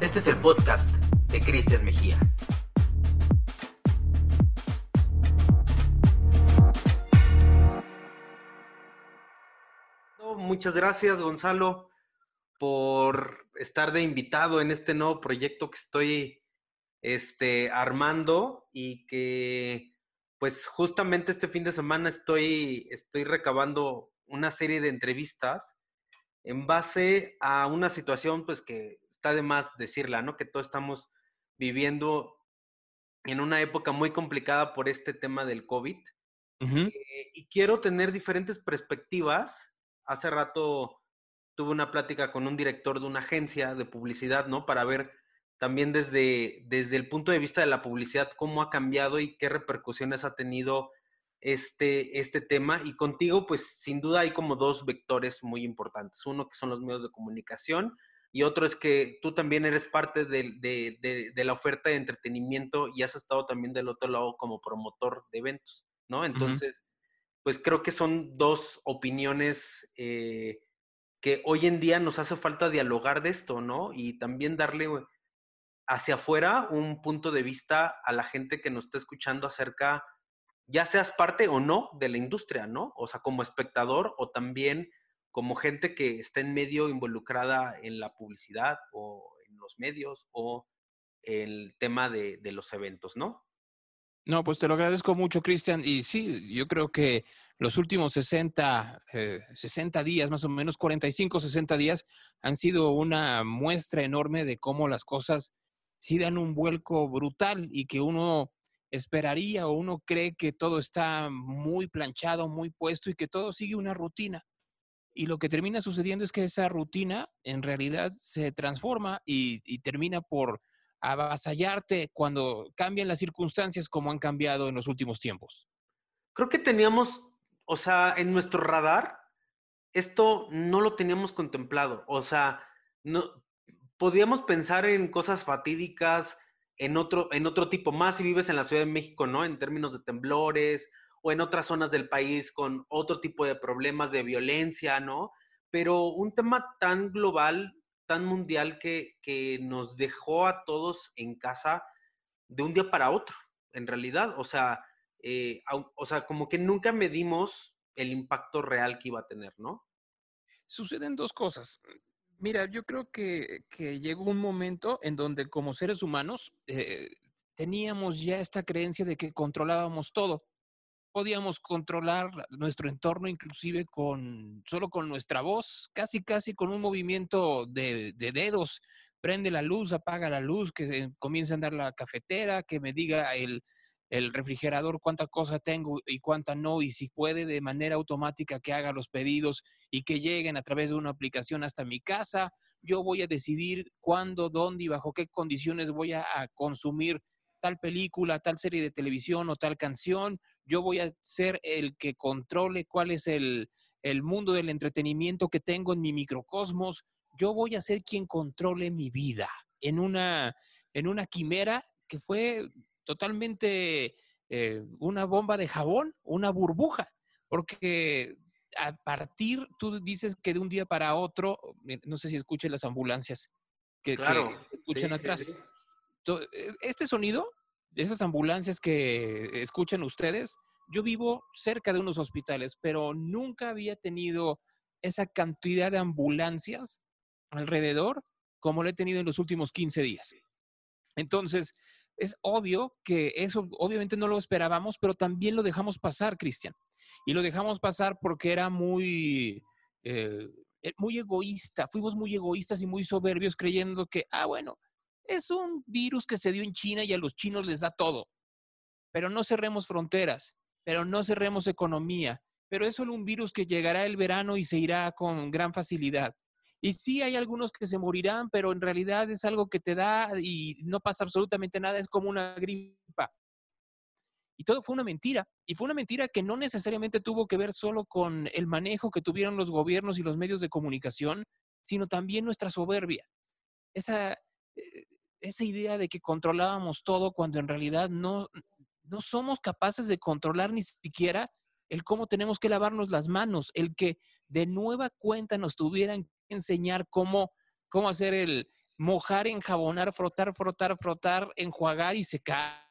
Este es el podcast de Cristian Mejía. Muchas gracias, Gonzalo, por estar de invitado en este nuevo proyecto que estoy este, armando y que pues justamente este fin de semana estoy, estoy recabando una serie de entrevistas en base a una situación pues que está de más decirla, ¿no? Que todos estamos viviendo en una época muy complicada por este tema del COVID. Eh, y quiero tener diferentes perspectivas. Hace rato tuve una plática con un director de una agencia de publicidad, ¿no? Para ver también desde, desde el punto de vista de la publicidad, cómo ha cambiado y qué repercusiones ha tenido este, este tema. Y contigo, pues sin duda hay como dos vectores muy importantes. Uno que son los medios de comunicación y otro es que tú también eres parte de, de, de, la oferta de entretenimiento y has estado también del otro lado como promotor de eventos, ¿no? Entonces, pues creo que son dos opiniones eh, que hoy en día nos hace falta dialogar de esto, ¿no? Y también darle hacia afuera un punto de vista a la gente que nos está escuchando acerca, ya seas parte o no de la industria, ¿no? O sea, como espectador o también como gente que está en medio involucrada en la publicidad o en los medios o el tema de, los eventos, ¿no? No, pues te lo agradezco mucho, Cristian. Y sí, yo creo que los últimos 60, 60 eh, días, más o menos 45, 60 días, han sido una muestra enorme de cómo las cosas sí dan un vuelco brutal y que uno esperaría o uno cree que todo está muy planchado, muy puesto y que todo sigue una rutina. Y lo que termina sucediendo es que esa rutina en realidad se transforma y, termina por avasallarte cuando cambian las circunstancias como han cambiado en los últimos tiempos. Creo que teníamos, o sea, en nuestro radar, esto no lo teníamos contemplado. O sea, no, podíamos pensar en cosas fatídicas, en otro, en otro tipo, más si vives en la Ciudad de México, ¿no? En términos de temblores o en otras zonas del país con otro tipo de problemas de violencia, ¿no? Pero un tema tan global, tan mundial que, que nos dejó a todos en casa de un día para otro, en realidad. O sea, eh, o sea, como que nunca medimos el impacto real que iba a tener, ¿no? Suceden dos cosas. Mira, yo creo que, llegó un momento en donde como seres humanos eh, teníamos ya esta creencia de que controlábamos todo. Podíamos controlar nuestro entorno inclusive con solo con nuestra voz, casi casi con un movimiento de, de dedos. Prende la luz, apaga la luz, que comience a andar la cafetera, que me diga el, el refrigerador cuánta cosa tengo y cuánta no, y si puede de manera automática que haga los pedidos y que lleguen a través de una aplicación hasta mi casa. Yo voy a decidir cuándo, dónde y bajo qué condiciones voy a, consumir tal película, tal serie de televisión o tal canción. Yo voy a ser el que controle cuál es el, el mundo del entretenimiento que tengo en mi microcosmos. Yo voy a ser quien controle mi vida en una, en una quimera que fue totalmente eh, una bomba de jabón, una burbuja, porque a partir, tú dices que de un día para otro, no sé si escuchen las ambulancias que, se escuchan atrás. E, este sonido, esas ambulancias que escuchan ustedes, yo vivo cerca de unos hospitales, pero nunca había tenido esa cantidad de ambulancias alrededor como lo he tenido en los últimos 15 días. Entonces, es obvio que eso obviamente no lo esperábamos, pero también lo dejamos pasar, Cristian. Y lo dejamos pasar porque era muy, eh, eh, muy egoísta. Fuimos muy egoístas y muy soberbios creyendo que, ah, bueno, es un virus que se dio en China y a los chinos les da todo. Pero no cerremos fronteras, pero no cerremos economía. Pero es solo un virus que llegará el verano y se irá con gran facilidad. Y sí hay algunos que se morirán, pero en realidad es algo que te da y no pasa absolutamente nada, es como una gripa. Y todo fue una mentira. Y fue una mentira que no necesariamente tuvo que ver solo con el manejo que tuvieron los gobiernos y los medios de comunicación, sino también nuestra soberbia. Esa, eh, esa idea de que controlábamos todo cuando en realidad no, no somos capaces de controlar ni siquiera el cómo tenemos que lavarnos las manos, el que de nueva cuenta nos tuvieran enseñar cómo cómo hacer el mojar, enjabonar, frotar, frotar, frotar, enjuagar y secar.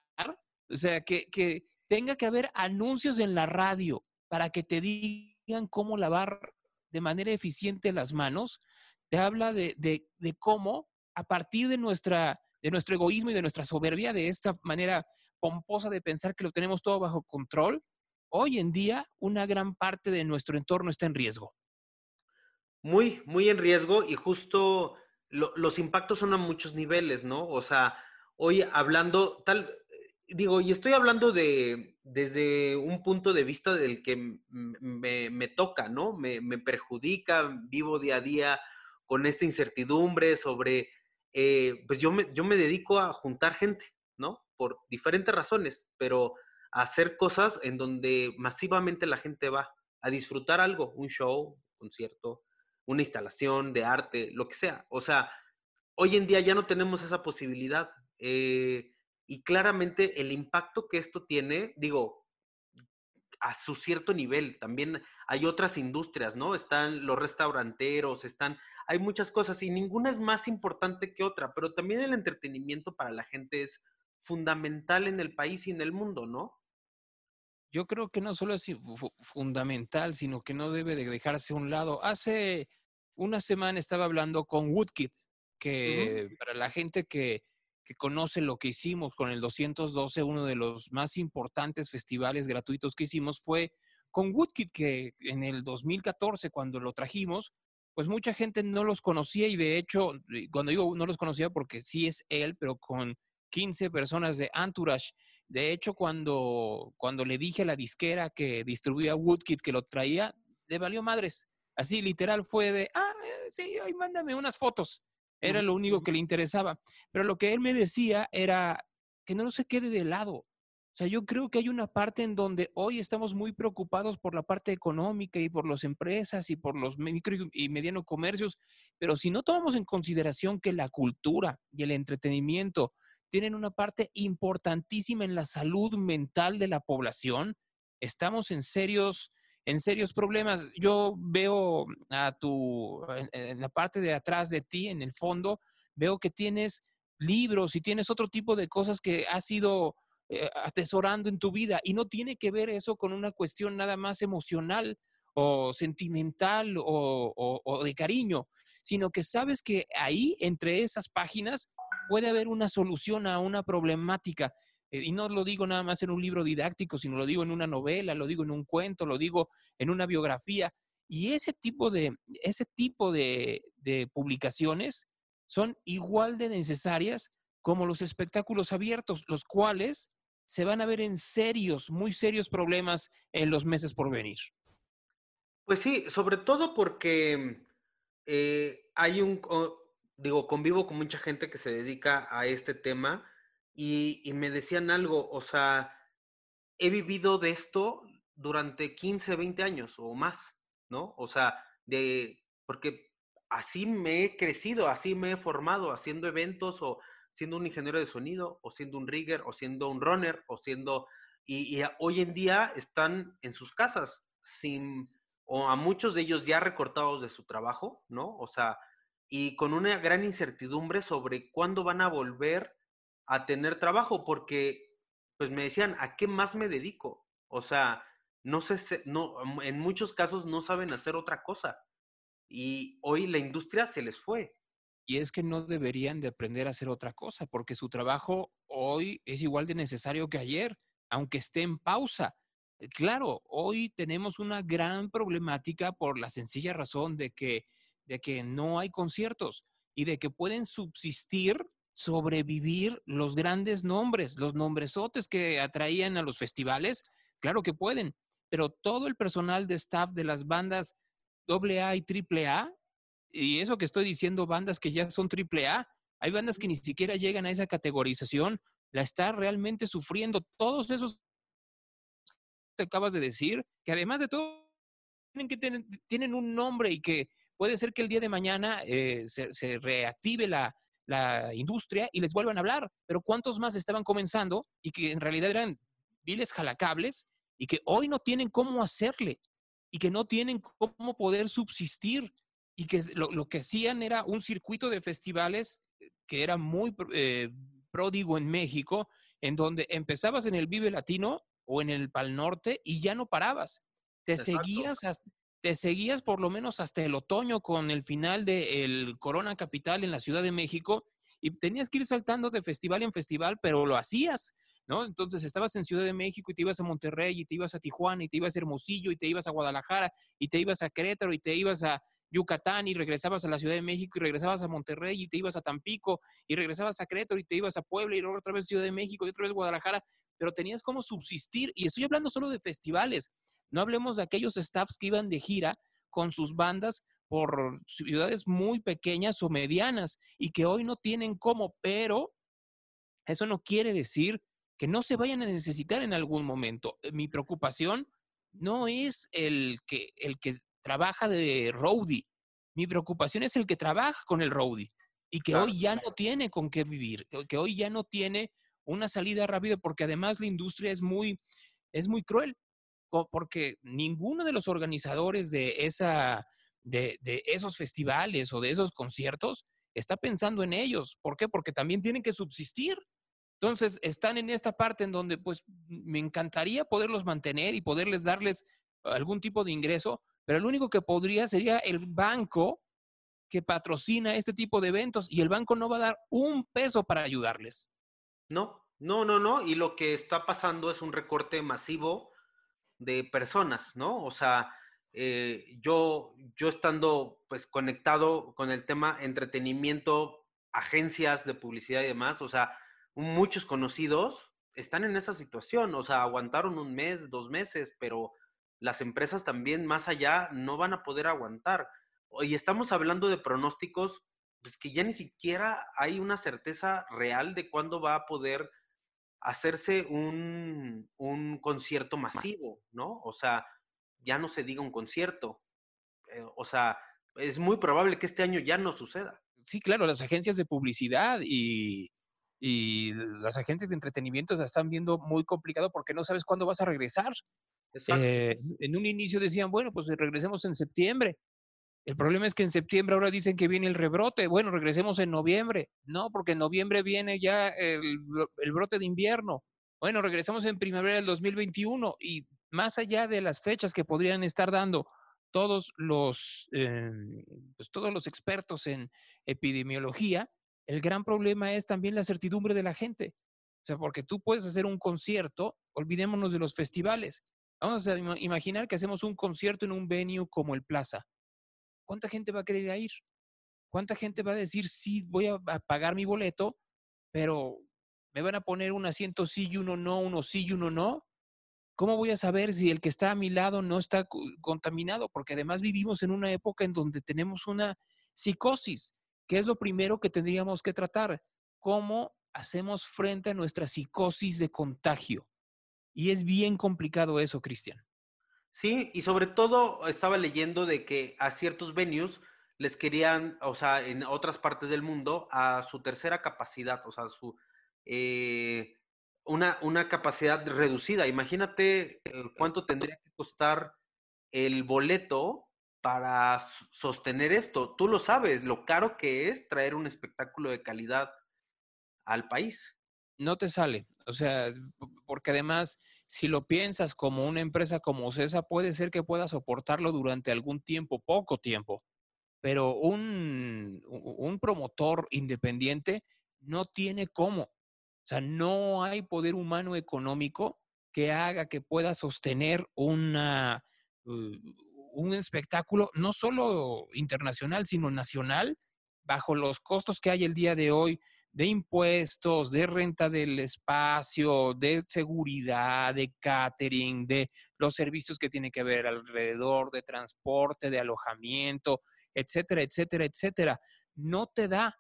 O sea, que, que tenga que haber anuncios en la radio para que te digan cómo lavar de manera eficiente las manos, te habla de, de, cómo a partir de, nuestra, de nuestro egoísmo y de nuestra soberbia, de esta manera pomposa de pensar que lo tenemos todo bajo control, hoy en día una gran parte de nuestro entorno está en riesgo. Muy, muy en riesgo y justo los impactos son a muchos niveles, ¿no? O sea, hoy hablando tal, digo, y estoy hablando de desde un punto de vista del que me, toca, ¿no? Me, me, perjudica, vivo día a día con esta incertidumbre sobre, eh, pues yo me, yo me dedico a juntar gente, ¿no? Por diferentes razones, pero a hacer cosas en donde masivamente la gente va a disfrutar algo, un show, un concierto, una instalación de arte, lo que sea. O sea, hoy en día ya no tenemos esa posibilidad. Eh, y claramente el impacto que esto tiene, digo, a su cierto nivel, también hay otras industrias, ¿no? Están los restauranteros, están, hay muchas cosas y ninguna es más importante que otra, pero también el entretenimiento para la gente es fundamental en el país y en el mundo, ¿no? Yo creo que no solo es fundamental, sino que no debe de dejarse a un lado. Hace una semana estaba hablando con Woodkid, que para la gente que, que conoce lo que hicimos con el 212, uno de los más importantes festivales gratuitos que hicimos fue con Woodkid, que en el 2014, cuando lo trajimos, pues mucha gente no los conocía y de hecho, cuando digo no los conocía porque sí es él, pero con 15 personas de Entourage. De hecho, cuando, cuando le dije a la disquera que distribuía Woodkid que lo traía, le valió madres. Así literal fue de, ah, eh, sí, ay, mándame unas fotos. Era lo único que le interesaba. Pero lo que él me decía era que no se quede de lado. O sea, yo creo que hay una parte en donde hoy estamos muy preocupados por la parte económica y por las empresas y por los micro y mediano comercios, pero si no tomamos en consideración que la cultura y el entretenimiento tienen una parte importantísima en la salud mental de la población, estamos en serios en serios problemas. Yo veo a tu, en, la parte de atrás de ti, en el fondo, veo que tienes libros y tienes otro tipo de cosas que has ido eh, atesorando en tu vida y no tiene que ver eso con una cuestión nada más emocional o sentimental o, o de cariño, sino que sabes que ahí, entre esas páginas, puede haber una solución a una problemática eh, y no lo digo nada más en un libro didáctico, sino lo digo en una novela, lo digo en un cuento, lo digo en una biografía. Y ese tipo de, ese tipo de, publicaciones son igual de necesarias como los espectáculos abiertos, los cuales se van a ver en serios, muy serios problemas en los meses por venir. Pues sí, sobre todo porque eh, hay un, digo, convivo con mucha gente que se dedica a este tema y, me decían algo, o sea, he vivido de esto durante 15, 20 años o más, ¿no? O sea, de, porque así me he crecido, así me he formado, haciendo eventos o siendo un ingeniero de sonido, o siendo un rigger, o siendo un runner, o siendo, y, hoy en día están en sus casas, sin, o a muchos de ellos ya recortados de su trabajo, ¿no? O sea, y con una gran incertidumbre sobre cuándo van a volver a tener trabajo, porque pues me decían, ¿a qué más me dedico? O sea, no sé, no, mm, en muchos casos no saben hacer otra cosa. Y hoy la industria se les fue. Y es que no deberían de aprender a hacer otra cosa, porque su trabajo hoy es igual de necesario que ayer, aunque esté en pausa. Claro, hoy tenemos una gran problemática por la sencilla razón de que, de que no hay conciertos y de que pueden subsistir sobrevivir los grandes nombres, los nombresotes que atraían a los festivales, claro que pueden, pero todo el personal de staff de las bandas AA y AAA, y eso que estoy diciendo, bandas que ya son AAA, hay bandas que ni siquiera llegan a esa categorización, la está realmente sufriendo. Todos esos que acabas de decir, que además de todo, tienen, que tener, tienen un nombre y que puede ser que el día de mañana eh, se reactive la, la industria y les vuelvan a hablar. Pero ¿cuántos más estaban comenzando y que en realidad eran viles jalacables y que hoy no tienen cómo hacerle y que no tienen cómo poder subsistir? y que lo, que hacían era un circuito de festivales eh, que era muy eh, pródigo en México, en donde empezabas en el Vive Latino o en el Pal Norte y ya no parabas. Te seguías seguías por lo menos hasta el otoño con el final del Corona Capital en la Ciudad de México y tenías que ir saltando de festival en festival, pero lo hacías, ¿no? Entonces estabas en Ciudad de México y te ibas a Monterrey y te ibas a Tijuana y te ibas a Hermosillo y te ibas a Guadalajara y te ibas a Querétaro y te ibas a Yucatán y regresabas a la Ciudad de México y regresabas a Monterrey y te ibas a Tampico y regresabas a Querétaro y te ibas a Puebla y luego otra vez Ciudad de México y otra vez Guadalajara, pero tenías como subsistir y estoy hablando solo de festivales, no hablemos de aquellos staffs que iban de gira con sus bandas por ciudades muy pequeñas o medianas y que hoy no tienen cómo, pero eso no quiere decir que no se vayan a necesitar en algún momento. Mi preocupación no es el que, el que trabaja de roadie. Mi preocupación es el que trabaja con el roadie y que hoy ya no tiene con qué vivir, que hoy ya no tiene una salida rápida porque además la industria es muy, es muy cruel, porque ninguno de los organizadores de, esa, de, esos festivales o de esos conciertos está pensando en ellos. ¿Por qué? Porque también tienen que subsistir. Entonces, están en esta parte en donde, pues, me encantaría poderlos mantener y poderles darles algún tipo de ingreso, pero el único que podría sería el banco que patrocina este tipo de eventos y el banco no va a dar un peso para ayudarles. No, no, no, no. Y lo que está pasando es un recorte masivo de personas, ¿no? O sea, eh, yo, yo estando pues conectado con el tema entretenimiento, agencias de publicidad y demás, o sea, muchos conocidos están en esa situación, o sea, aguantaron un mes, dos meses, pero las empresas también más allá no van a poder aguantar. Y estamos hablando de pronósticos, pues que ya ni siquiera hay una certeza real de cuándo va a poder hacerse un, un concierto masivo, ¿no? O sea, ya no se diga un concierto. Eh, o sea, es muy probable que este año ya no suceda. Sí, claro, las agencias de publicidad y, y las agencias de entretenimiento se están viendo muy complicado porque no sabes cuándo vas a regresar. Eh, en un inicio decían, bueno, pues regresemos en septiembre. El problema es que en septiembre ahora dicen que viene el rebrote. Bueno, regresemos en noviembre. No, porque en noviembre viene ya el, brote de invierno. Bueno, regresemos en primavera del 2021 y más allá de las fechas que podrían estar dando todos los, eh, pues todos los expertos en epidemiología, el gran problema es también la certidumbre de la gente. O sea, porque tú puedes hacer un concierto, olvidémonos de los festivales. Vamos a imaginar que hacemos un concierto en un venue como el Plaza. ¿Cuánta gente va a querer ir? ¿Cuánta gente va a decir, sí, voy a, pagar mi boleto, pero me van a poner un asiento sí y uno no, uno sí y uno no? ¿Cómo voy a saber si el que está a mi lado no está contaminado? Porque además vivimos en una época en donde tenemos una psicosis, que es lo primero que tendríamos que tratar. ¿Cómo hacemos frente a nuestra psicosis de contagio? Y es bien complicado eso, Cristian. Sí, y sobre todo estaba leyendo de que a ciertos venues les querían, o sea, en otras partes del mundo, a su tercera capacidad, o sea, su eh, una, una capacidad reducida. Imagínate eh, cuánto tendría que costar el boleto para sostener esto. Tú lo sabes, lo caro que es traer un espectáculo de calidad al país no te sale. O sea, porque además, si lo piensas como una empresa como CESA, puede ser que pueda soportarlo durante algún tiempo, poco tiempo. Pero un, promotor independiente no tiene cómo. O sea, no hay poder humano económico que haga que pueda sostener un espectáculo no solo internacional, sino nacional, bajo los costos que hay el día de hoy de impuestos, de renta del espacio, de seguridad, de catering, de los servicios que tiene que ver alrededor, de transporte, de alojamiento, etcétera, etcétera, etcétera. No te da.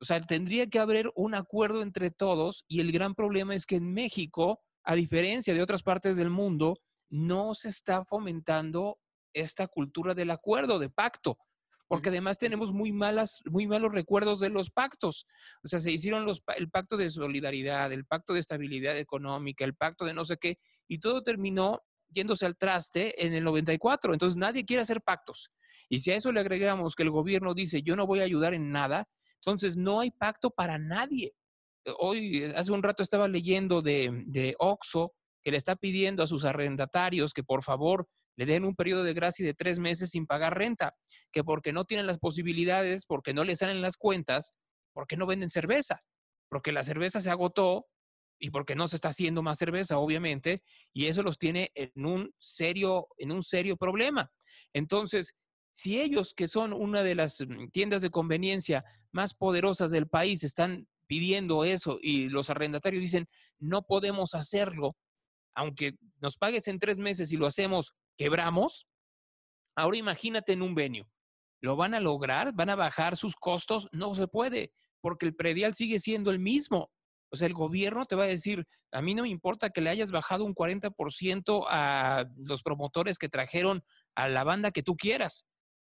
O sea, tendría que haber un acuerdo entre todos y el gran problema es que en México, a diferencia de otras partes del mundo, no se está fomentando esta cultura del acuerdo, de pacto porque además tenemos muy malas, muy malos recuerdos de los pactos. O sea, se hicieron los, el pacto de solidaridad, el pacto de estabilidad económica, el pacto de no sé qué, y todo terminó yéndose al traste en el 94. Entonces nadie quiere hacer pactos. Y si a eso le agregamos que el gobierno dice, yo no voy a ayudar en nada, entonces no hay pacto para nadie. Hoy, hace un rato estaba leyendo de, de Oxo, que le está pidiendo a sus arrendatarios que por favor le den un periodo de gracia de tres meses sin pagar renta, que porque no tienen las posibilidades, porque no les salen las cuentas, porque no venden cerveza, porque la cerveza se agotó y porque no se está haciendo más cerveza, obviamente, y eso los tiene en un serio, en un serio problema. Entonces, si ellos, que son una de las mm, tiendas de conveniencia más poderosas del país, están pidiendo eso y los arrendatarios dicen, no podemos hacerlo, aunque nos pagues en tres meses y lo hacemos, quebramos. Ahora imagínate en un venio. ¿Lo van a lograr? ¿Van a bajar sus costos? No se puede, porque el predial sigue siendo el mismo. O sea, el gobierno te va a decir, a mí no me importa que le hayas bajado un 40% a los promotores que trajeron a la banda que tú quieras.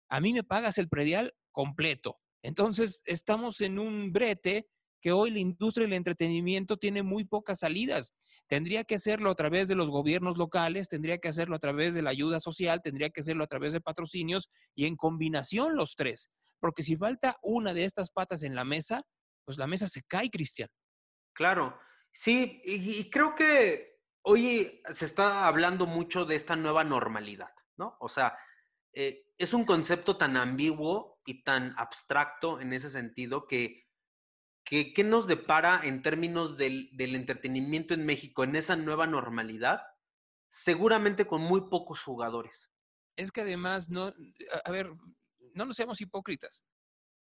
A mí me pagas el predial completo. Entonces, estamos en un brete que hoy la industria del entretenimiento tiene muy pocas salidas. Tendría que hacerlo a través de los gobiernos locales, tendría que hacerlo a través de la ayuda social, tendría que hacerlo a través de patrocinios y en combinación los tres. Porque si falta una de estas patas en la mesa, pues la mesa se cae, Cristian. Claro, sí, y, creo que hoy se está hablando mucho de esta nueva normalidad, ¿no? O sea, eh, es un concepto tan ambiguo y tan abstracto en ese sentido que ¿Qué, nos depara en términos del, entretenimiento en México en esa nueva normalidad? Seguramente con muy pocos jugadores. Es que además, no, a ver, no nos seamos hipócritas.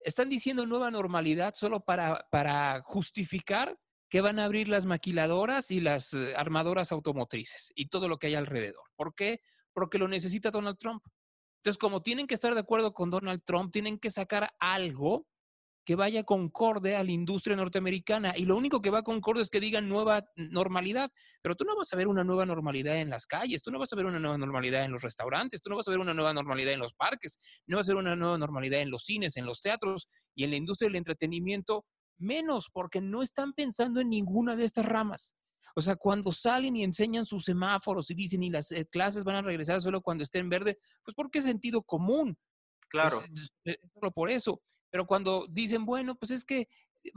Están diciendo nueva normalidad solo para, para justificar que van a abrir las maquiladoras y las eh, armadoras automotrices y todo lo que hay alrededor. ¿Por qué? Porque lo necesita Donald Trump. Entonces, como tienen que estar de acuerdo con Donald Trump, tienen que sacar algo que vaya concorde a la industria norteamericana. Y lo único que va concorde es que digan nueva normalidad. Pero tú no vas a ver una nueva normalidad en las calles, tú no vas a ver una nueva normalidad en los restaurantes, tú no vas a ver una nueva normalidad en los parques, no vas a ver una nueva normalidad en los cines, en los teatros y en la industria del entretenimiento, menos porque no están pensando en ninguna de estas ramas. O sea, cuando salen y enseñan sus semáforos y dicen, y las eh, clases van a regresar solo cuando esté en verde, pues porque es sentido común. Claro. solo por eso. Pero cuando dicen, bueno, pues es que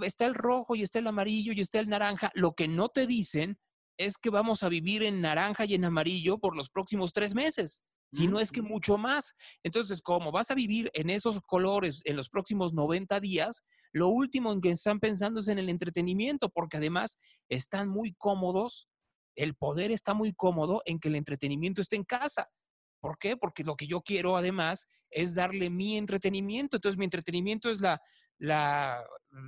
está el rojo y está el amarillo y está el naranja, lo que no te dicen es que vamos a vivir en naranja y en amarillo por los próximos tres meses, si no es que mucho más. Entonces, como vas a vivir en esos colores en los próximos 90 días, lo último en que están pensando es en el entretenimiento, porque además están muy cómodos, el poder está muy cómodo en que el entretenimiento esté en casa. ¿Por qué? Porque lo que yo quiero además es darle mi entretenimiento. Entonces, mi entretenimiento es la, la,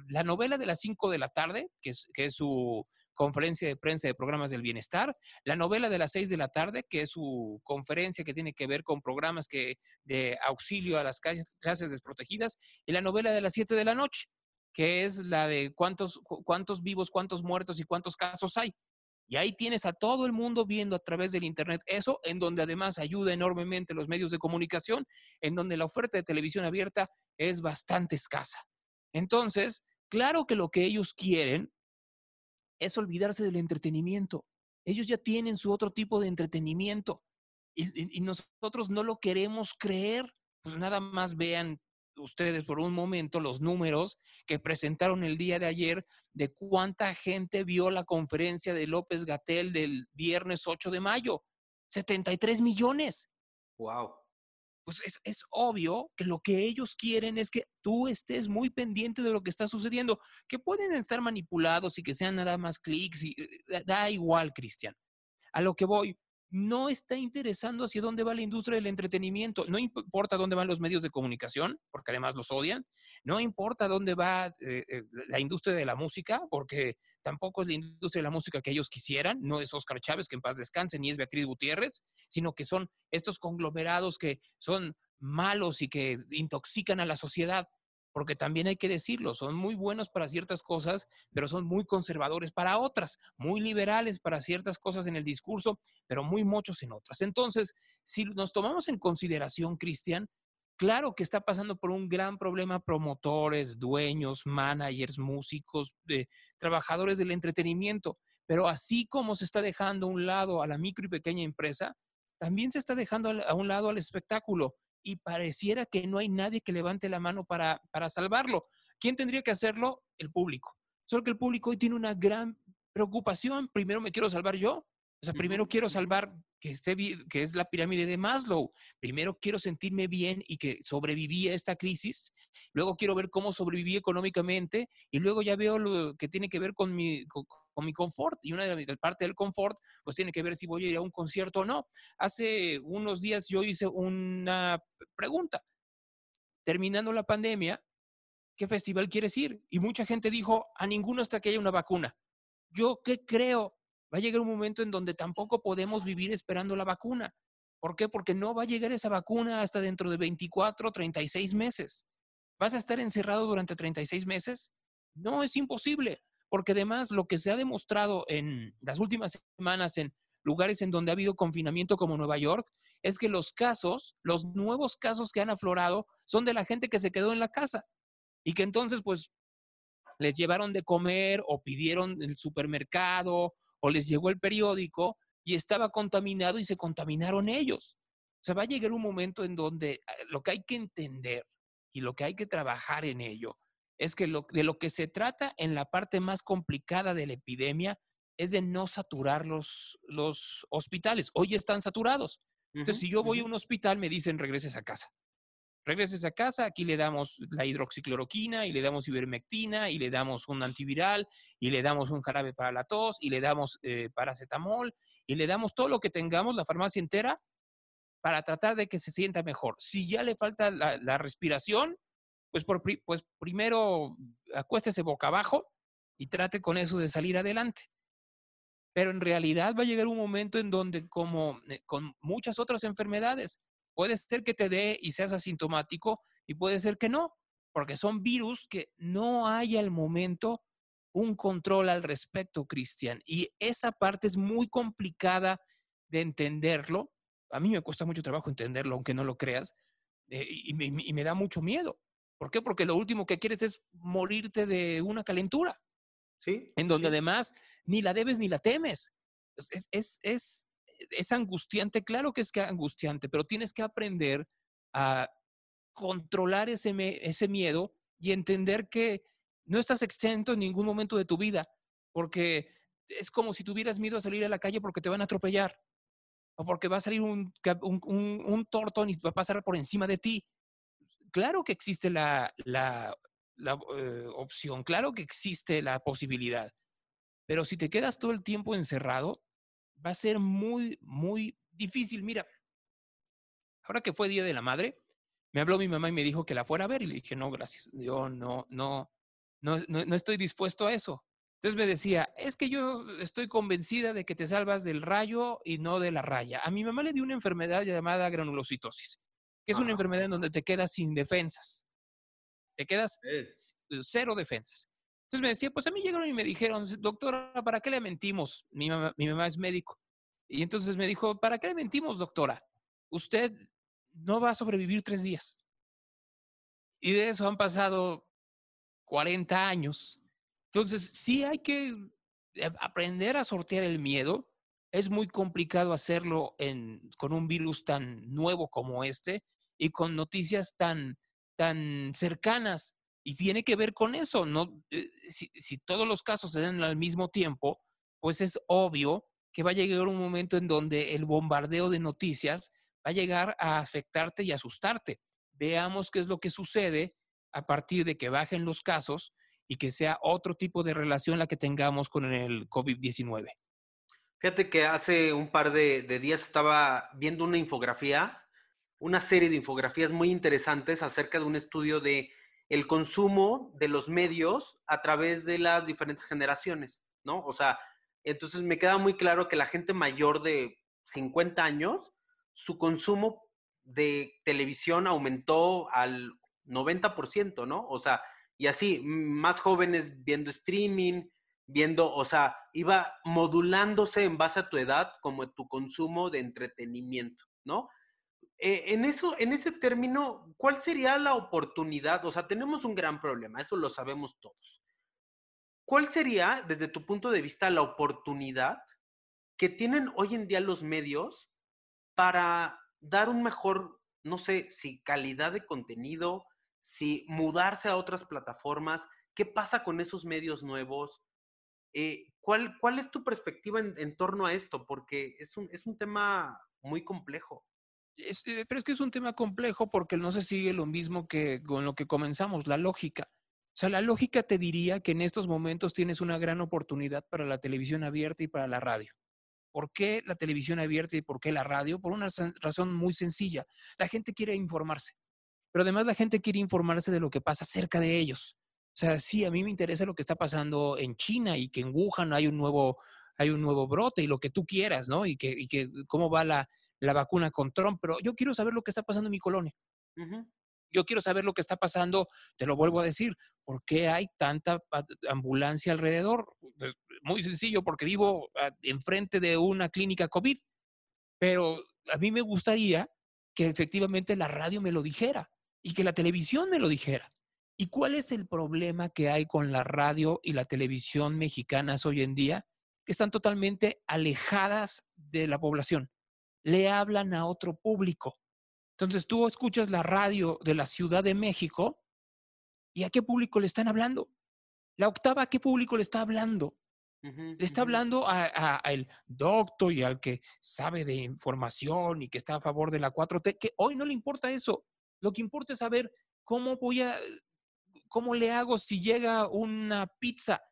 la novela de las 5 de la tarde, que es, que su conferencia de prensa de programas del bienestar, la novela de las 6 de la tarde, que es su conferencia que tiene que ver con programas que, de auxilio a las clases desprotegidas, y la novela de las 7 de la noche, que es la de cuántos, cuántos vivos, cuántos muertos y cuántos casos hay. Y ahí tienes a todo el mundo viendo a través del Internet eso, en donde además ayuda enormemente los medios de comunicación, en donde la oferta de televisión abierta es bastante escasa. Entonces, claro que lo que ellos quieren es olvidarse del entretenimiento. Ellos ya tienen su otro tipo de entretenimiento y, nosotros no lo queremos creer. Pues nada más vean ustedes por un momento los números que presentaron el día de ayer de cuánta gente vio la conferencia de López Gatel del viernes 8 de mayo. 73 millones. Wow. Pues es, es, obvio que lo que ellos quieren es que tú estés muy pendiente de lo que está sucediendo, que pueden estar manipulados y que sean nada más clics, y, eh, da igual, Cristian. A lo que voy, no está interesando hacia dónde va la industria del entretenimiento. No importa dónde van los medios de comunicación, porque además los odian. No importa dónde va eh, eh, la industria de la música, porque tampoco es la industria de la música que ellos quisieran. No es Oscar Chávez, que en paz descanse, ni es Beatriz Gutiérrez, sino que son estos conglomerados que son malos y que intoxican a la sociedad porque también hay que decirlo, son muy buenos para ciertas cosas, pero son muy conservadores para otras, muy liberales para ciertas cosas en el discurso, pero muy muchos en otras. Entonces, si nos tomamos en consideración, Cristian, claro que está pasando por un gran problema promotores, dueños, managers, músicos, eh, trabajadores del entretenimiento, pero así como se está dejando a un lado a la micro y pequeña empresa, también se está dejando a un lado al espectáculo y pareciera que no hay nadie que levante la mano para, para salvarlo. ¿Quién tendría que hacerlo? El público. Solo que el público hoy tiene una gran preocupación. Primero me quiero salvar yo. O sea, primero quiero salvar que, esté que es la pirámide de Maslow. Primero quiero sentirme bien y que sobreviví a esta crisis. Luego quiero ver cómo sobreviví económicamente y luego ya veo lo que tiene que ver con mi, con, mi confort. Y una de parte del confort, pues tiene que ver si voy a ir a un concierto o no. Hace unos días yo hice una pregunta. Terminando la pandemia, ¿qué festival quieres ir? Y mucha gente dijo, a ninguno hasta que haya una vacuna. ¿Yo qué creo? Va a llegar un momento en donde tampoco podemos vivir esperando la vacuna. ¿Por qué? Porque no va a llegar esa vacuna hasta dentro de 24, 36 meses. ¿Vas a estar encerrado durante 36 meses? No, es imposible, porque además lo que se ha demostrado en las últimas semanas en lugares en donde ha habido confinamiento como Nueva York, es que los casos, los nuevos casos que han aflorado son de la gente que se quedó en la casa y que entonces pues les llevaron de comer o pidieron el supermercado o les llegó el periódico y estaba contaminado y se contaminaron ellos. O sea, va a llegar un momento en donde ah, lo que hay que entender y lo que hay que trabajar en ello es que lo, de lo que se trata en la parte más complicada de la epidemia es de no saturar los, los hospitales. Hoy están saturados. Entonces, si yo voy a un hospital, me dicen regreses a casa regreses a casa, aquí le damos la hidroxicloroquina y le damos ivermectina y le damos un antiviral y le damos un jarabe para la tos y le damos eh, paracetamol y le damos todo lo que tengamos, la farmacia entera, para tratar de que se sienta mejor. Si ya le falta la, respiración, pues, por, pues primero acuéstese boca abajo y trate con eso de salir adelante. Pero en realidad va a llegar un momento en donde, como eh, con muchas otras enfermedades, Puede ser que te dé y seas asintomático y puede ser que no, porque son virus que no hay al momento un control al respecto, Cristian. Y esa parte es muy complicada de entenderlo. A mí me cuesta mucho trabajo entenderlo, aunque no lo creas, eh, y, me, da mucho miedo. ¿Por qué? Porque lo último que quieres es morirte de una calentura. Sí. En donde además ni la debes ni la temes. es, es, es angustiante, claro que es que angustiante, pero tienes que aprender a controlar ese, ese miedo y entender que no estás exento en ningún momento de tu vida, porque es como si tuvieras miedo a salir a la calle porque te van a atropellar o porque va a salir un, un, tortón y va a pasar por encima de ti. Claro que existe la, la, eh, opción, claro que existe la posibilidad, pero si te quedas todo el tiempo encerrado, va a ser muy, muy difícil. Mira, ahora que fue Día de la Madre, me habló mi mamá y me dijo que la fuera a ver y le dije, no, gracias, yo no, no, no, no, estoy dispuesto a eso. Entonces me decía, es que yo estoy convencida de que te salvas del rayo y no de la raya. A mi mamá le dio una enfermedad llamada granulocitosis, que es una enfermedad en donde te quedas sin defensas. Te quedas cero defensas. Entonces me decía, pues a mí llegaron y me dijeron, doctora, ¿para qué le mentimos? Mi mamá, mi mamá es médico. Y entonces me dijo, ¿para qué le mentimos, doctora? Usted no va a sobrevivir tres días. Y de eso han pasado 40 años. Entonces, sí hay que eh, aprender a sortear el miedo. Es muy complicado hacerlo en, con un virus tan nuevo como este y con noticias tan, tan cercanas y tiene que ver con eso, ¿no? Eh, si, todos los casos se dan al mismo tiempo, pues es obvio que va a llegar un momento en donde el bombardeo de noticias va a llegar a afectarte y asustarte. Veamos qué es lo que sucede a partir de que bajen los casos y que sea otro tipo de relación la que tengamos con el COVID-19. Fíjate que hace un par de, de, días estaba viendo una infografía, una serie de infografías muy interesantes acerca de un estudio de el consumo de los medios a través de las diferentes generaciones, ¿no? O sea, entonces me queda muy claro que la gente mayor de 50 años, su consumo de televisión aumentó al 90%, ¿no? O sea, y así, más jóvenes viendo streaming, viendo, o sea, iba modulándose en base a tu edad como tu consumo de entretenimiento, ¿no? Eh, en, eso, en ese término, ¿cuál sería la oportunidad? O sea, tenemos un gran problema, eso lo sabemos todos. ¿Cuál sería, desde tu punto de vista, la oportunidad que tienen hoy en día los medios para dar un mejor, no sé, si calidad de contenido, si mudarse a otras plataformas, ¿qué pasa con esos medios nuevos? Eh, ¿cuál, ¿Cuál es tu perspectiva en, torno a esto? Porque es un, es un tema muy complejo. Eh, pero es que es un tema complejo porque no se sigue lo mismo que con lo que comenzamos, la lógica. O sea, la lógica te diría que en estos momentos tienes una gran oportunidad para la televisión abierta y para la radio. ¿Por qué la televisión abierta y por qué la radio? Por una razón muy sencilla. La gente quiere informarse, pero además la gente quiere informarse de lo que pasa cerca de ellos. O sea, sí, a mí me interesa lo que está pasando en China y que en Wuhan hay un nuevo, hay un nuevo brote y lo que tú quieras, ¿no? Y que, y que cómo va la, la vacuna con Trump, pero yo quiero saber lo que está pasando en mi colonia. Yo quiero saber lo que está pasando, te lo vuelvo a decir, ¿por qué hay tanta ambulancia alrededor? Pues, muy sencillo, porque vivo ah, enfrente de una clínica COVID, pero a mí me gustaría que efectivamente la radio me lo dijera y que la televisión me lo dijera. ¿Y cuál es el problema que hay con la radio y la televisión mexicanas hoy en día? Que están totalmente alejadas de la población le hablan a otro público. Entonces tú escuchas la radio de la Ciudad de México y a qué público le están hablando. La octava, ¿a qué público le está hablando? le está hablando al doctor y al que sabe de información y que está a favor de la 4T, que hoy no le importa eso. Lo que importa es saber cómo voy a, cómo le hago si llega una pizza.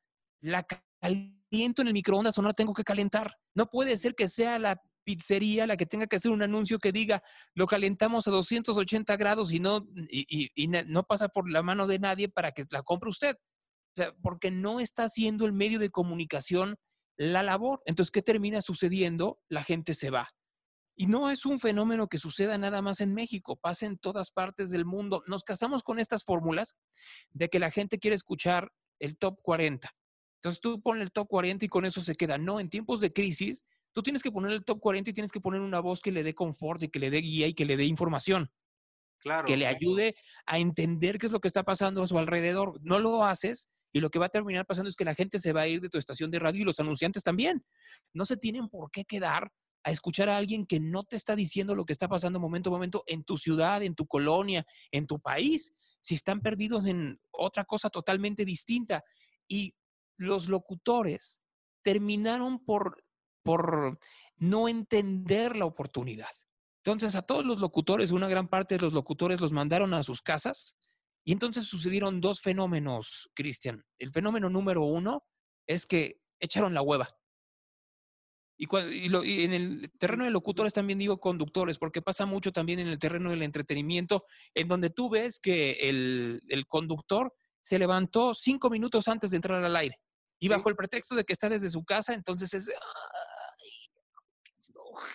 La caliento en el microondas o no la tengo que calentar. No puede ser que sea la pizzería la que tenga que hacer un anuncio que diga lo calentamos a 280 grados y no, y, no pasa por la mano de nadie para que la compre usted. O sea, porque no está haciendo el medio de comunicación la labor. Entonces, ¿qué termina sucediendo? La gente se va. Y no es un fenómeno que suceda nada más en México, pasa en todas partes del mundo. Nos casamos con estas fórmulas de que la gente quiere escuchar el top 40. Entonces tú pones el top 40 y con eso se queda. No, en tiempos de crisis Tú tienes que poner el top 40 y tienes que poner una voz que le dé confort y que le dé guía y que le dé información. Claro. Que le ayude a entender qué es lo que está pasando a su alrededor. No lo haces y lo que va a terminar pasando es que la gente se va a ir de tu estación de radio y los anunciantes también. No se tienen por qué quedar a escuchar a alguien que no te está diciendo lo que está pasando momento a momento en tu ciudad, en tu colonia, en tu país, si están perdidos en otra cosa totalmente distinta. Y los locutores terminaron por por no entender la oportunidad. Entonces a todos los locutores, una gran parte de los locutores los mandaron a sus casas y entonces sucedieron dos fenómenos, Cristian. El fenómeno número uno es que echaron la hueva. Y, en el terreno de locutores también digo conductores, porque pasa mucho también en el terreno del entretenimiento, en donde tú ves que el, el conductor se levantó cinco minutos antes de entrar al aire. Y bajo el pretexto de que está desde su casa, entonces es,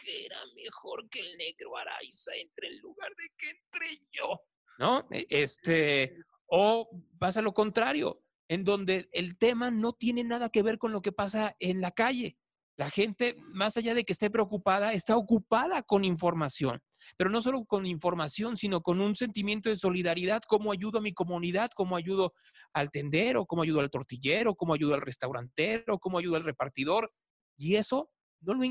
era mejor que el negro Araiza entre en lugar de que entre yo. ¿No? E, este, o pasa lo contrario, en donde el tema no tiene nada que ver con lo que pasa en la calle. La gente, más allá de que esté preocupada, está ocupada con información, pero no solo con información, sino con un sentimiento de solidaridad, cómo ayudo a mi comunidad, cómo ayudo al tendero, cómo ayudo al tortillero, cómo ayudo al restaurantero, cómo ayudo al repartidor. Y eso no lo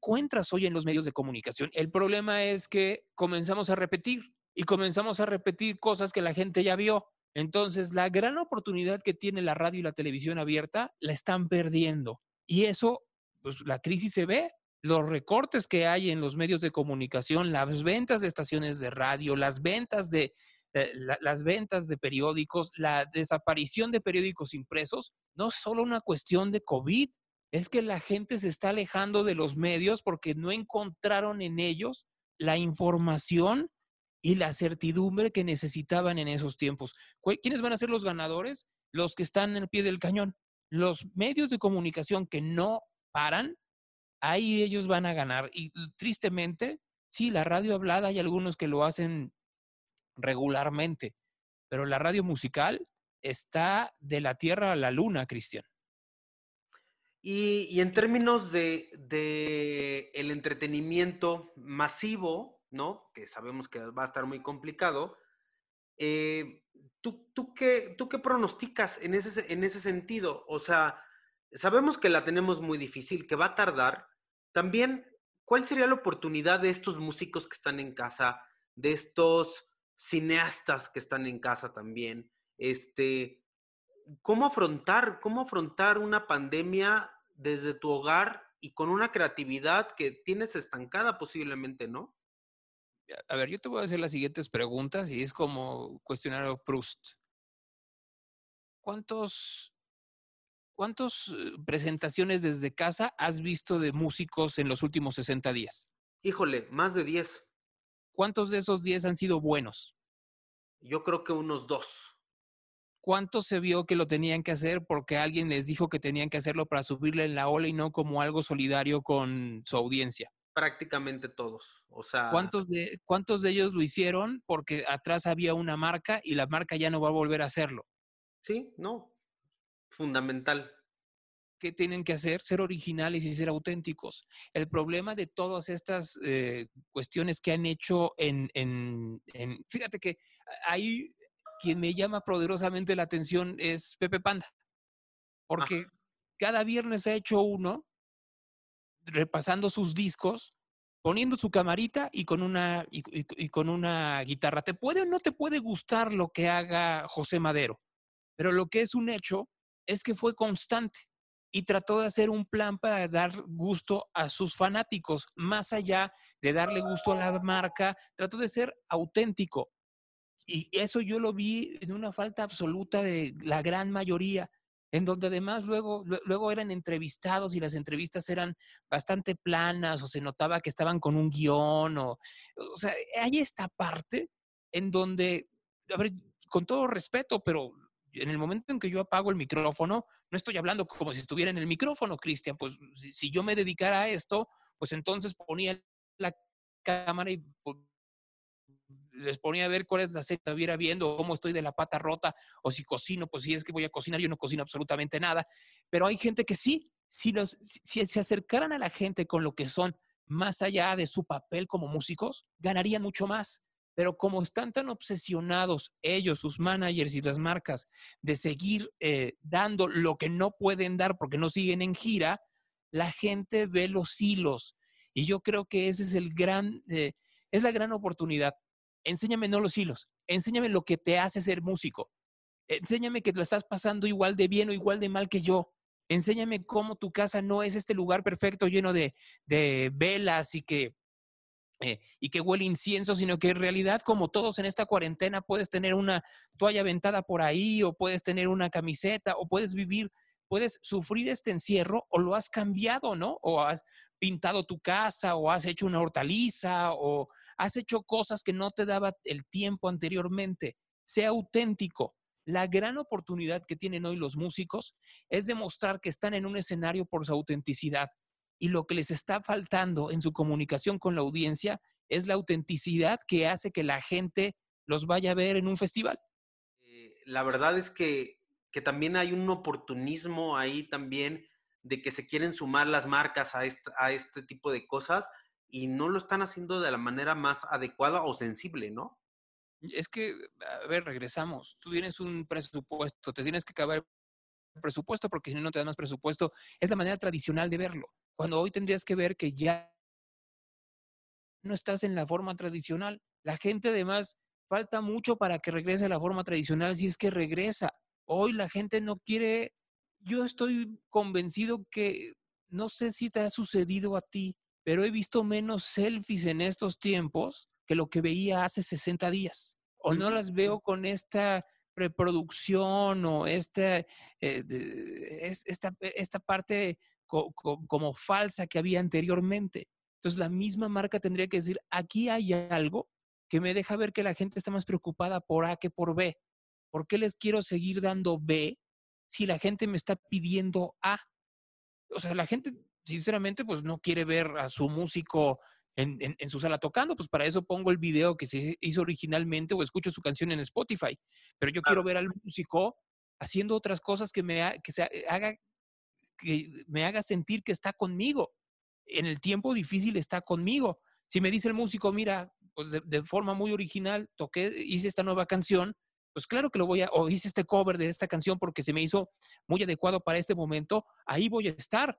encuentras hoy en los medios de comunicación. El problema es que comenzamos a repetir y comenzamos a repetir cosas que la gente ya vio. Entonces, la gran oportunidad que tiene la radio y la televisión abierta la están perdiendo. Y eso, pues la crisis se ve. Los recortes que hay en los medios de comunicación, las ventas de estaciones de radio, las ventas de, eh, las ventas de periódicos, la desaparición de periódicos impresos, no es solo una cuestión de COVID, es que la gente se está alejando de los medios porque no encontraron en ellos la información y la certidumbre que necesitaban en esos tiempos. ¿Quiénes van a ser los ganadores? Los que están en el pie del cañón. Los medios de comunicación que no paran, ahí ellos van a ganar. Y tristemente, sí, la radio hablada hay algunos que lo hacen regularmente, pero la radio musical está de la tierra a la luna, Cristian. Y, en términos de, el entretenimiento masivo, ¿no? Que sabemos que va a estar muy complicado. Eh, ¿tú, tú, qué, ¿Tú qué pronosticas en ese, en ese sentido? O sea, sabemos que la tenemos muy difícil, que va a tardar. También, ¿cuál sería la oportunidad de estos músicos que están en casa, de estos cineastas que están en casa también? Este, ¿cómo afrontar, cómo afrontar una pandemia desde tu hogar y con una creatividad que tienes estancada posiblemente, ¿no? A ver, yo te voy a hacer las siguientes preguntas y es como cuestionario Proust. ¿Cuántos, cuántos eh, presentaciones desde casa has visto de músicos en los últimos 60 días? Híjole, más de 10. ¿Cuántos de esos 10 han sido buenos? Yo creo que unos dos. ¿Cuánto se vio que lo tenían que hacer porque alguien les dijo que tenían que hacerlo para subirle en la ola y no como algo solidario con su audiencia? Prácticamente todos. O sea. ¿Cuántos de, ¿Cuántos de ellos lo hicieron porque atrás había una marca y la marca ya no va a volver a hacerlo? Sí, no. Fundamental. ¿Qué tienen que hacer? Ser originales y ser auténticos. El problema de todas estas eh, cuestiones que han hecho en, en, en, Fíjate que hay quien me llama poderosamente la atención es Pepe Panda, porque cada viernes ha hecho uno repasando sus discos, poniendo su camarita y con una y, con una guitarra. Te puede o no te puede gustar lo que haga José Madero, pero lo que es un hecho es que fue constante y trató de hacer un plan para dar gusto a sus fanáticos, más allá de darle gusto a la marca, trató de ser auténtico y eso yo lo vi en una falta absoluta de la gran mayoría, en donde además luego, luego eran entrevistados y las entrevistas eran bastante planas o se notaba que estaban con un guion o, o sea, hay esta parte en donde, a ver, con todo respeto, pero en el momento en que yo apago el micrófono, no estoy hablando como si estuviera en el micrófono, Cristian, pues si, yo me dedicara a esto, pues entonces ponía la cámara y pues, les ponía a ver cuál es la seta, viera viendo cómo estoy de la pata rota, o si cocino, pues si es que voy a cocinar, yo no cocino absolutamente nada. Pero hay gente que sí, si, los, si se acercaran a la gente con lo que son, más allá de su papel como músicos, ganarían mucho más. Pero como están tan obsesionados ellos, sus managers y las marcas, de seguir eh, dando lo que no pueden dar porque no siguen en gira, la gente ve los hilos. Y yo creo que ese es el gran, eh, es la gran oportunidad enséñame no los hilos, enséñame lo que te hace ser músico, enséñame que lo estás pasando igual de bien o igual de mal que yo, enséñame cómo tu casa no es este lugar perfecto lleno de, velas y que, eh, y que huele incienso, sino que en realidad, como todos en esta cuarentena, puedes tener una toalla ventada por ahí o puedes tener una camiseta o puedes vivir puedes sufrir este encierro o lo has cambiado, ¿no? O has pintado tu casa o has hecho una hortaliza o has hecho cosas que no te daba el tiempo anteriormente. Sea auténtico. La gran oportunidad que tienen hoy los músicos es demostrar que están en un escenario por su autenticidad y lo que les está faltando en su comunicación con la audiencia es la autenticidad que hace que la gente los vaya a ver en un festival. Eh, la verdad es que, que, también hay un oportunismo ahí también de que se quieren sumar las marcas a a este tipo de cosas y no lo están haciendo de la manera más adecuada o sensible, ¿no? Es que, a ver, regresamos. Tú tienes un presupuesto, te tienes que acabar el presupuesto porque si no, no te dan más presupuesto. Es la manera tradicional de verlo. Cuando hoy tendrías que ver que ya no estás en la forma tradicional. La gente además falta mucho para que regrese a la forma tradicional si es que regresa. Hoy la gente no quiere, yo estoy convencido que, no sé si te ha sucedido a ti, pero he visto menos selfies en estos tiempos que lo que veía hace 60 días. O no las veo con esta preproducción o esta, eh, esta, esta, parte como falsa que había anteriormente. Entonces la misma marca tendría que decir, aquí hay algo que me deja ver que la gente está más preocupada por A que por B. ¿Por qué les quiero seguir dando B si la gente me está pidiendo A? O sea, la gente sinceramente, pues no quiere ver a su músico en, su sala tocando, pues para eso pongo el video que se hizo originalmente o escucho su canción en Spotify. Pero yo quiero ver al músico haciendo otras cosas que me, que se haga, que me haga sentir que está conmigo. En el tiempo difícil está conmigo. Si me dice el músico, mira, pues de, de forma muy original, toqué, hice esta nueva canción, pues claro que lo voy a, o hice este cover de esta canción porque se me hizo muy adecuado para este momento, ahí voy a estar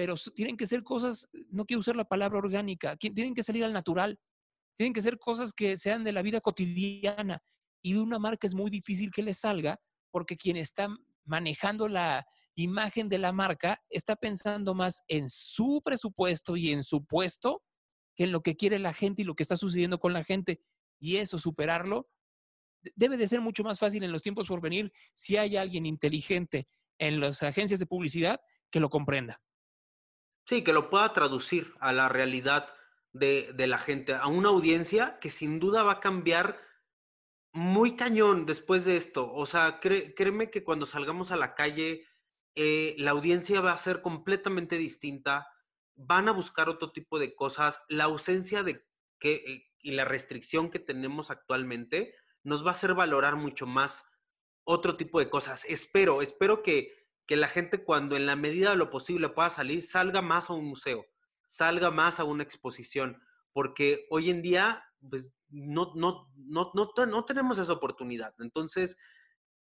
pero tienen que ser cosas, no quiero usar la palabra orgánica, tienen que salir al natural, tienen que ser cosas que sean de la vida cotidiana. Y una marca es muy difícil que le salga porque quien está manejando la imagen de la marca está pensando más en su presupuesto y en su puesto que en lo que quiere la gente y lo que está sucediendo con la gente. Y eso, superarlo, debe de ser mucho más fácil en los tiempos por venir si hay alguien inteligente en las agencias de publicidad que lo comprenda. Sí, que lo pueda traducir a la realidad de, la gente, a una audiencia que sin duda va a cambiar muy cañón después de esto. O sea, créeme que cuando salgamos a la calle, eh, la audiencia va a ser completamente distinta, van a buscar otro tipo de cosas, la ausencia de que, eh, y la restricción que tenemos actualmente nos va a hacer valorar mucho más otro tipo de cosas. Espero, espero que que la gente cuando en la medida de lo posible pueda salir, salga más a un museo, salga más a una exposición, porque hoy en día pues, no, no, no, no, tenemos esa oportunidad. Entonces,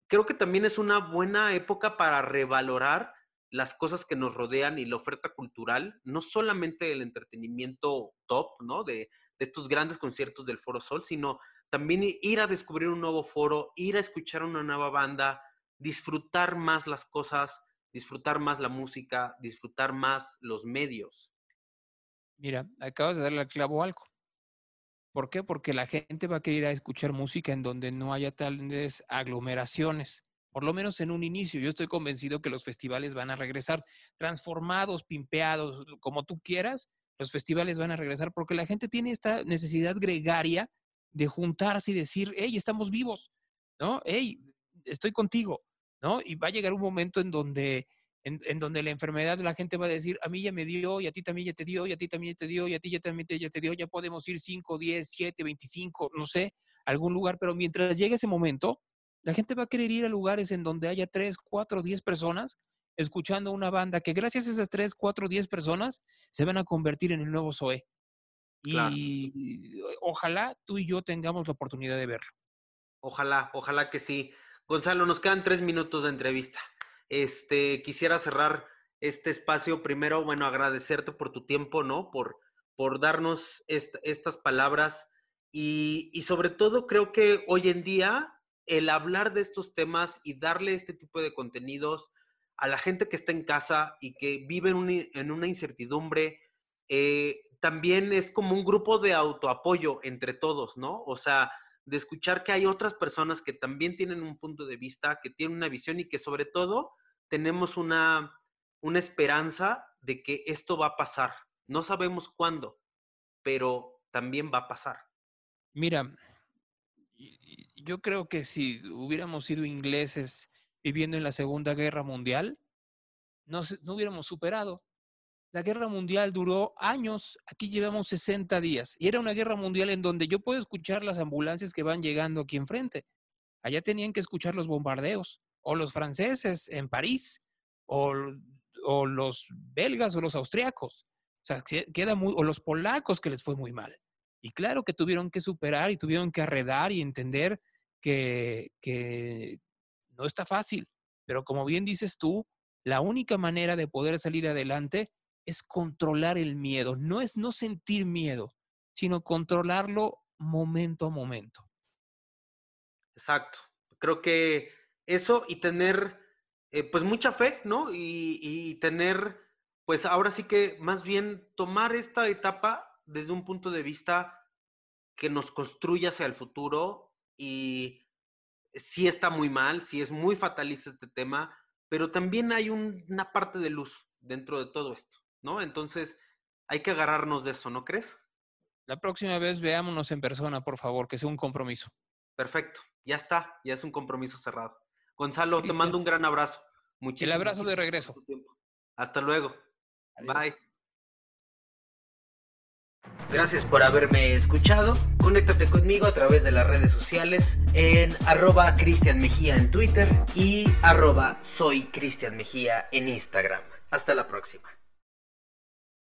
creo que también es una buena época para revalorar las cosas que nos rodean y la oferta cultural, no solamente el entretenimiento top, ¿no? De, de estos grandes conciertos del Foro Sol, sino también ir a descubrir un nuevo foro, ir a escuchar una nueva banda, disfrutar más las cosas, disfrutar más la música, disfrutar más los medios. Mira, acabas de darle al clavo algo. ¿Por qué? Porque la gente va a querer ir a escuchar música en donde no haya tales aglomeraciones, por lo menos en un inicio. Yo estoy convencido que los festivales van a regresar transformados, pimpeados, como tú quieras, los festivales van a regresar porque la gente tiene esta necesidad gregaria de juntarse y decir, hey, estamos vivos, ¿no? Hey, estoy contigo. ¿No? Y va a llegar un momento en donde, en, donde la enfermedad la gente va a decir, a mí ya me dio, y a ti también ya te dio, y a ti también te dio, y a ti ya también te, ya te dio, ya podemos ir 5, 10, 7, 25, no sé, algún lugar, pero mientras llegue ese momento, la gente va a querer ir a lugares en donde haya 3, 4, 10 personas escuchando una banda que gracias a esas 3, 4, 10 personas se van a convertir en el nuevo Zoe. Y ojalá tú y yo tengamos la oportunidad de verlo. Ojalá, ojalá que sí. Gonzalo, nos quedan tres minutos de entrevista. Este, quisiera cerrar este espacio. Primero, bueno, agradecerte por tu tiempo, ¿no? Por, por darnos estas palabras. Y, y, sobre todo, creo que hoy en día el hablar de estos temas y darle este tipo de contenidos a la gente que está en casa y que vive en, una incertidumbre, eh, también es como un grupo de autoapoyo entre todos, ¿no? O sea, de escuchar que hay otras personas que también tienen un punto de vista, que tienen una visión y que sobre todo tenemos una, una esperanza de que esto va a pasar. No sabemos cuándo, pero también va a pasar. Mira, yo creo que si hubiéramos sido ingleses viviendo en la Segunda Guerra Mundial, no, no hubiéramos superado. La guerra mundial duró años, aquí llevamos 60 días. Y era una guerra mundial en donde yo puedo escuchar las ambulancias que van llegando aquí enfrente. Allá tenían que escuchar los bombardeos, o los franceses en París, o, los belgas o los austriacos. O o los polacos que les fue muy mal. Y claro que tuvieron que superar y tuvieron que arredar y entender que no está fácil. Pero como bien dices tú, la única manera de poder salir adelante es controlar el miedo, no es no sentir miedo, sino controlarlo momento a momento. Exacto. Creo que eso y tener eh, pues mucha fe, ¿no? Y, y, tener, pues ahora sí que más bien tomar esta etapa desde un punto de vista que nos construya hacia el futuro y sí está muy mal, sí es muy fatalista este tema, pero también hay una parte de luz dentro de todo esto. ¿No? Entonces, hay que agarrarnos de eso, ¿no crees? La próxima vez veámonos en persona, por favor, que sea un compromiso. Perfecto, ya está, ya es un compromiso cerrado. Gonzalo, te mando un gran abrazo. Muchísimas El abrazo de regreso. Hasta luego. Bye. Gracias por haberme escuchado. Conéctate conmigo a través de las redes sociales en arroba Cristian Mejía en Twitter y arroba soy Cristian Mejía en Instagram. Hasta la próxima.